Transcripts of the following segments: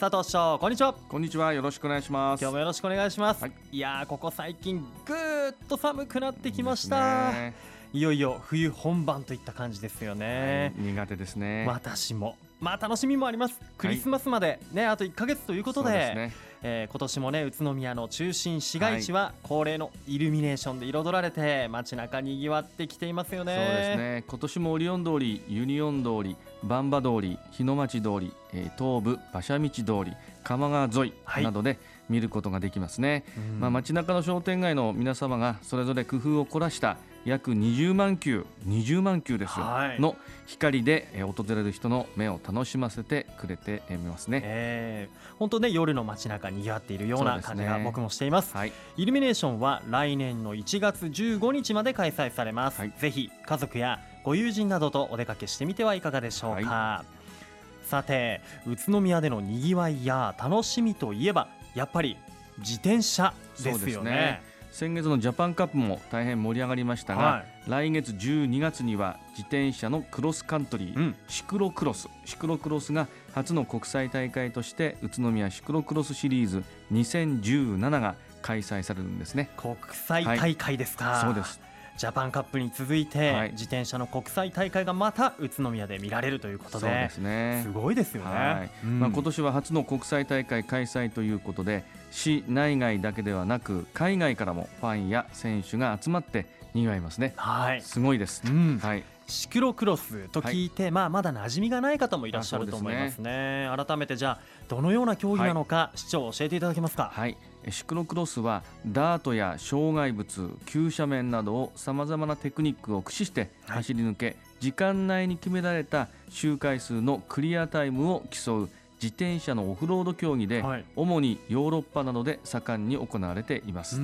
佐藤師匠こんにちは。こんにちはよろしくお願いします。今日もよろしくお願いします、はい、いやーここ最近ぐーっと寒くなってきました。いいよいよ冬本番といった感じですよね、はい、苦手ですね。私も。まあ楽しみもあります。クリスマスまでね、はい、あと1か月ということでえー、今年もね宇都宮の中心市街地は恒例のイルミネーションで彩られて街中にぎわってきていますよね。そうですね。今年もオリオン通りユニオン通り万場通り日の町通り、えー、東武馬車道通り鎌川沿いなどで見ることができますね、はい、まあ、街中の商店街の皆様がそれぞれ工夫を凝らした約20万球20万球ですよ、はい、の光で、え訪れる人の目を楽しませてくれていますね、えー、本当ね夜の街中にぎわっているような感じが僕もしています、ねはい、イルミネーションは来年の1月15日まで開催されます、はい、ぜひ家族やご友人などとお出かけしてみてはいかがでしょうか、さて宇都宮でのにぎわいや楽しみといえばやっぱり自転車ですよね先月のジャパンカップも大変盛り上がりましたが、はい、来月12月には自転車のクロスカントリー、うん、シクロクロス。シクロクロスが初の国際大会として宇都宮シクロクロスシリーズ2017が開催されるんですね。国際大会ですか、はい、そうですジャパンカップに続いて、はい、自転車の国際大会がまた宇都宮で見られるということでそうですね。すごいですよね、はい。うん、まあ、今年は初の国際大会開催ということで市内外だけではなく海外からもファンや選手が集まってにぎわいますね、はい、すごいです、うん、はいシクロクロスと聞いて、はい、まあ、まだ馴染みがない方もいらっしゃると思いますね、ね、改めてじゃあどのような競技なのか、はい、市長教えていただけますか？はい。シクロクロスはダートや障害物急斜面などをさまざまなテクニックを駆使して走り抜け、はい、時間内に決められた周回数のクリアタイムを競う自転車のオフロード競技で、はい、主にヨーロッパなどで盛んに行われています。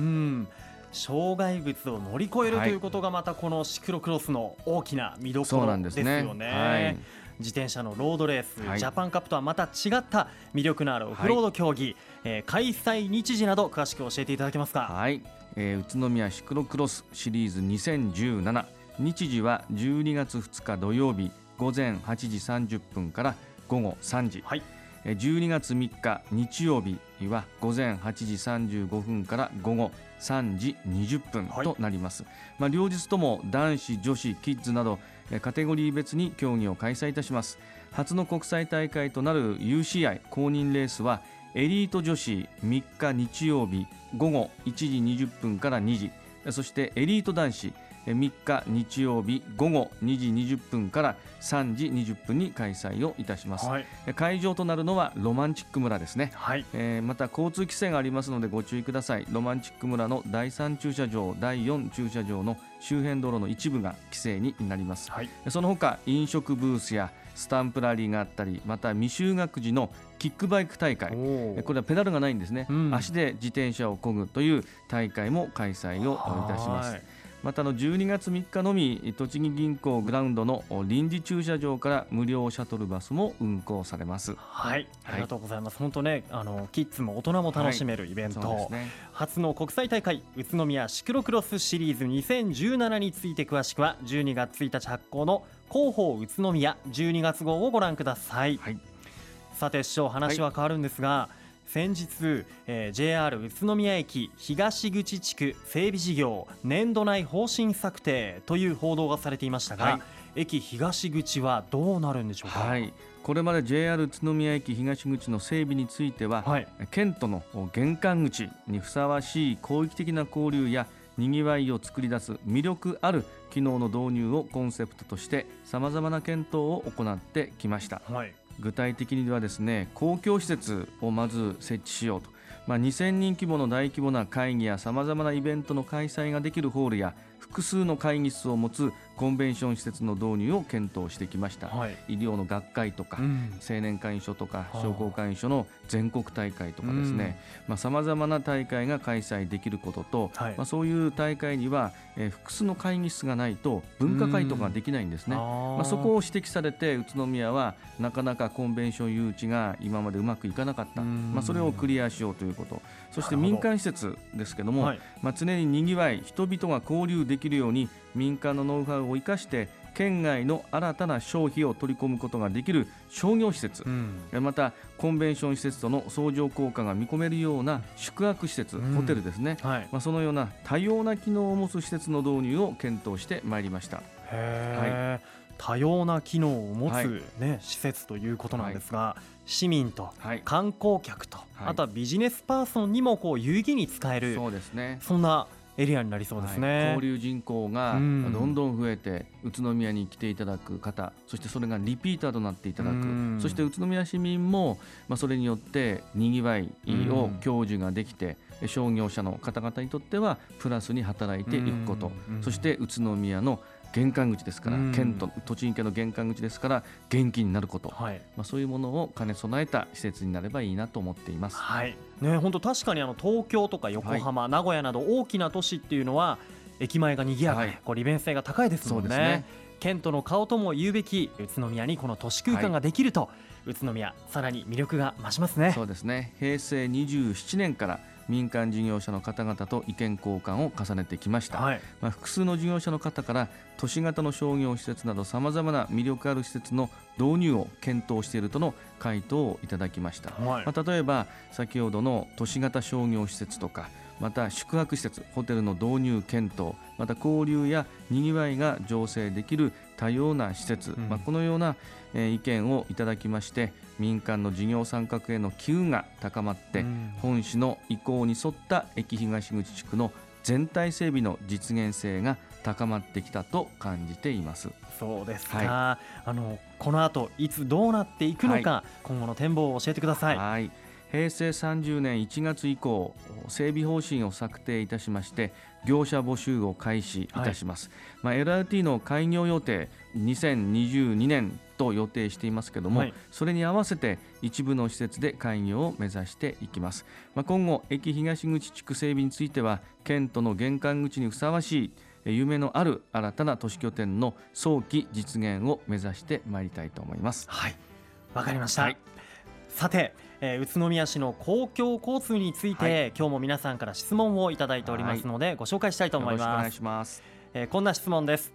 障害物を乗り越えるということがまたこのシクロクロスの大きな見どころですよね。はい。自転車のロードレース、はい、ジャパンカップとはまた違った魅力のあるオフロード競技、はい、えー、開催日時など詳しく教えていただけますか？はい、えー、宇都宮シクロクロスシリーズ2017日時は12月2日土曜日午前8時30分から午後3時。はい12月3日日曜日は午前8時35分から午後3時20分となります、はい、まあ、両日とも男子女子キッズなどカテゴリー別に競技を開催いたします。初の国際大会となる UCI 公認レースはエリート女子3日日曜日午後1時20分から2時。そしてエリート男子3日日曜日午後2時20分から3時20分に開催をいたします、はい、会場となるのはロマンチック村ですね、はい、えー、また交通規制がありますのでご注意ください。ロマンチック村の第3駐車場第4駐車場の周辺道路の一部が規制になります、はい、その他飲食ブースやスタンプラリーがあったりまた未就学児のキックバイク大会。これはペダルがないんですね、うん、足で自転車を漕ぐという大会も開催をいたしますまたの12月3日のみ栃木銀行グラウンドの臨時駐車場から無料シャトルバスも運行されます。はいありがとうございます、本当ねあのキッズも大人も楽しめるイベント、はいね、初の国際大会宇都宮シクロクロスシリーズ2017について詳しくは12月1日発行の広報宇都宮12月号をご覧ください、はい、さて師匠話は変わるんですが、はい先日、えー、JR 宇都宮駅東口地区整備事業年度内方針策定という報道がされていましたが、はい、駅東口はどうなるんでしょうか、はい、これまで JR 宇都宮駅東口の整備については、はい、県との玄関口にふさわしい広域的な交流やにぎわいを作り出す魅力ある機能の導入をコンセプトとしてさまざまな検討を行ってきました。はい具体的にはですね公共施設をまず設置しようと、まあ、2000人規模の大規模な会議やさまざまなイベントの開催ができるホールや複数の会議室を持つコンベンション施設の導入を検討してきました、はい、医療の学会とか、うん、青年会員所とか商工会員所の全国大会とかですね。さまざ、まな大会が開催できることと、はい、まあ、そういう大会には、えー、複数の会議室がないと分科会とかできないんですね、まあ、そこを指摘されて宇都宮はなかなかコンベンション誘致が今までうまくいかなかった、まあ、それをクリアしようということ。そして民間施設ですけども、はい、まあ、常ににぎわい人々が交流できるように民間のノウハウを生かして県外の新たな消費を取り込むことができる商業施設、うん、またコンベンション施設との相乗効果が見込めるような宿泊施設、うん、ホテルですね、はい、まあ、そのような多様な機能を持つ施設の導入を検討してまいりました。はい、多様な機能を持つね、はい、施設ということなんですが、はい、市民と観光客と、あとはビジネスパーソンにもこう有意義に使えるそうですね。そんなエリアになりそうですね、はい、交流人口がどんどん増えて、宇都宮に来ていただく方そしてそれがリピーターとなっていただく。そして宇都宮市民も、まあ、それによってにぎわいを享受ができて商業者の方々にとってはプラスに働いていくこと。そして宇都宮の玄関口ですから、県と栃木県の玄関口ですから元気になること、はい、まあ、そういうものを兼ね備えた施設になればいいなと思っています。はい。ね、本当確かにあの東京とか横浜、はい、名古屋など大きな都市っていうのは駅前が賑やかで、はい、こう利便性が高いですもんね。ね。県との顔とも言うべき宇都宮にこの都市空間ができると、宇都宮さらに魅力が増しますね。そうですね。平成27年から民間事業者の方々と意見交換を重ねてきました、はい、まあ、複数の事業者の方から都市型の商業施設などさまざまな魅力ある施設の導入を検討しているとの回答をいただきました、はい、まあ、例えば先ほどの都市型商業施設とかまた宿泊施設ホテルの導入検討また交流やにぎわいが醸成できる多様な施設、うん、まあ、このような、え意見をいただきまして民間の事業参画への機運が高まって、うん、本市の意向に沿った駅東口地区の全体整備の実現性が高まってきたと感じています。そうですか、はい、あのこの後いつどうなっていくのか、はい、今後の展望を教えてください。はい平成30年1月以降整備方針を策定いたしまして業者募集を開始いたします、はい、まあ、LRT の開業予定2022年と予定していますけども、はい、それに合わせて一部の施設で開業を目指していきます、まあ、今後駅東口地区整備については県都の玄関口にふさわしい夢のある新たな都市拠点の早期実現を目指してまいりたいと思います。はい。わかりました、はい、さてえー、宇都宮市の公共交通について、はい、今日も皆さんから質問をいただいておりますので、はい、ご紹介したいと思います。お願いします。えー、こんな質問です。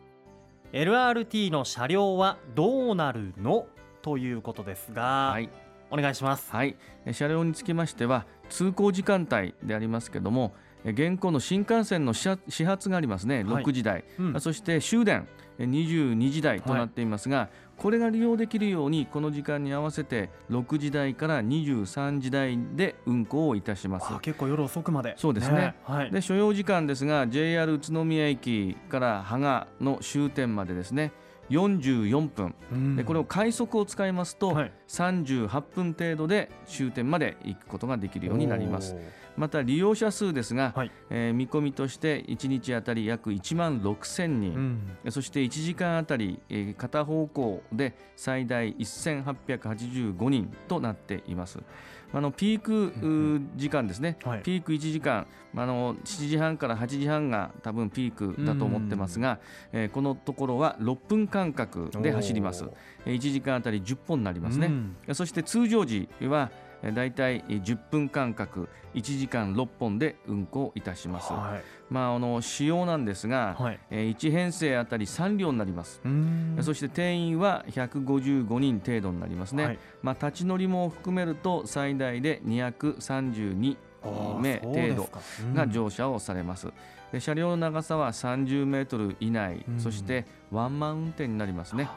LRT の車両はどうなるの？ということですが、はい、お願いします。はい、車両につきましては通行時間帯でありますけども、現行の新幹線の始発がありますね、6時台、うん、そして終電22時台となっていますが、これが利用できるようにこの時間に合わせて6時台から23時台で運行をいたします。結構夜遅くまで。そうですね、ね。はい、で所要時間ですが JR 宇都宮駅から芳賀の終点までですね。44分、うん、でこれを快速を使いますと、38分程度で終点まで行くことができるようになります。また利用者数ですが、はい、えー、見込みとして1日あたり約1万6000人、うん、そして1時間あたり、えー、片方向で最大1885人となっています。あのピーク時間ですね、はい、ピーク1時間、あの7時半から8時半が多分ピークだと思ってますが、えー、このところは6分間隔で走ります。1時間あたり10本になりますね。そして通常時はだいたい10分間隔1時間6本で運行いたします、はい、まあ、あの使用なんですが、はい、1編成あたり3両になります。そして定員は155人程度になりますね、はい、まあ、立ち乗りも含めると最大で232名程度が乗車をされます。で車両の長さは30メートル以内、そしてワンマン運転になりますね。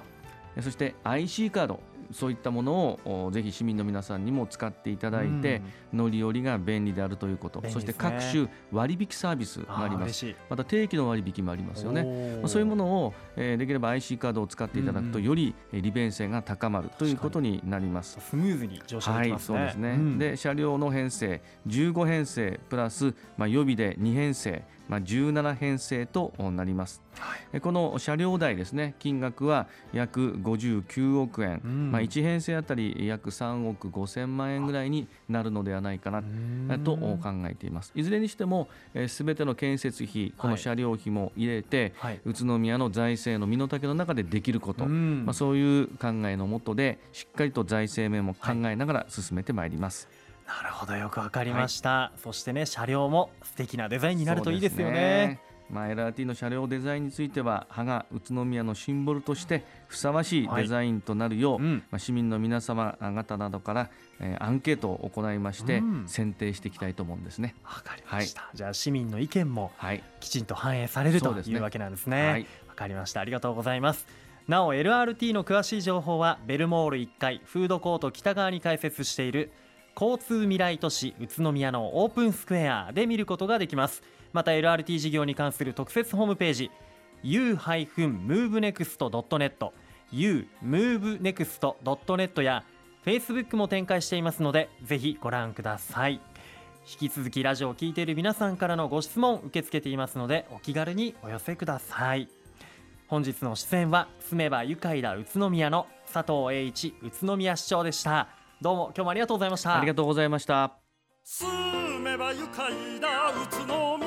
そして IC カードそういったものをぜひ市民の皆さんにも使っていただいて、乗り降りが便利であるということ、ね、そして各種割引サービスがあります。また定期の割引もありますよね。そういうものを、えー、できれば IC カードを使っていただくと、より利便性が高まるということになります。スムーズに乗車できますね、はい、そうですね、うん、で車両の編成15編成プラス、まあ、予備で2編成まあ、17編成となります、はい、この車両代ですね。金額は約59億円、うん、まあ、1編成あたり約3億5千万円ぐらいになるのではないかな。と考えています。いずれにしてもすべ、ての建設費この車両費も入れて、はい、宇都宮の財政の身の丈の中でできること、うん、まあ、そういう考えのもとでしっかりと財政面も考えながら進めてまいります。はいなるほどよくわかりました、はい、そしてね車両も素敵なデザインになるといいですよね、ね、まあ、LRT の車両デザインについては羽が宇都宮のシンボルとしてふさわしいデザインとなるよう、はいうん、まあ、市民の皆様方などから、えー、アンケートを行いまして、選定していきたいと思うんですね。わかりました、はい、じゃあ市民の意見もきちんと反映される、はい、というわけなんですね。わ、ね、かりました。ありがとうございます。なお LRT の詳しい情報はベルモール1階フードコート北側に開設している交通未来都市宇都宮のオープンスクエアで見ることができます。また LRT 事業に関する特設ホームページ u-movenext.net u-movenext.net や Facebook も展開していますのでぜひご覧ください。引き続きラジオを聴いている皆さんからのご質問受け付けていますのでお気軽にお寄せください。本日の出演は住めば愉快だ宇都宮の佐藤栄一宇都宮市長でした。どうも今日もありがとうございました。ありがとうございました。住めば愉快だ宇都宮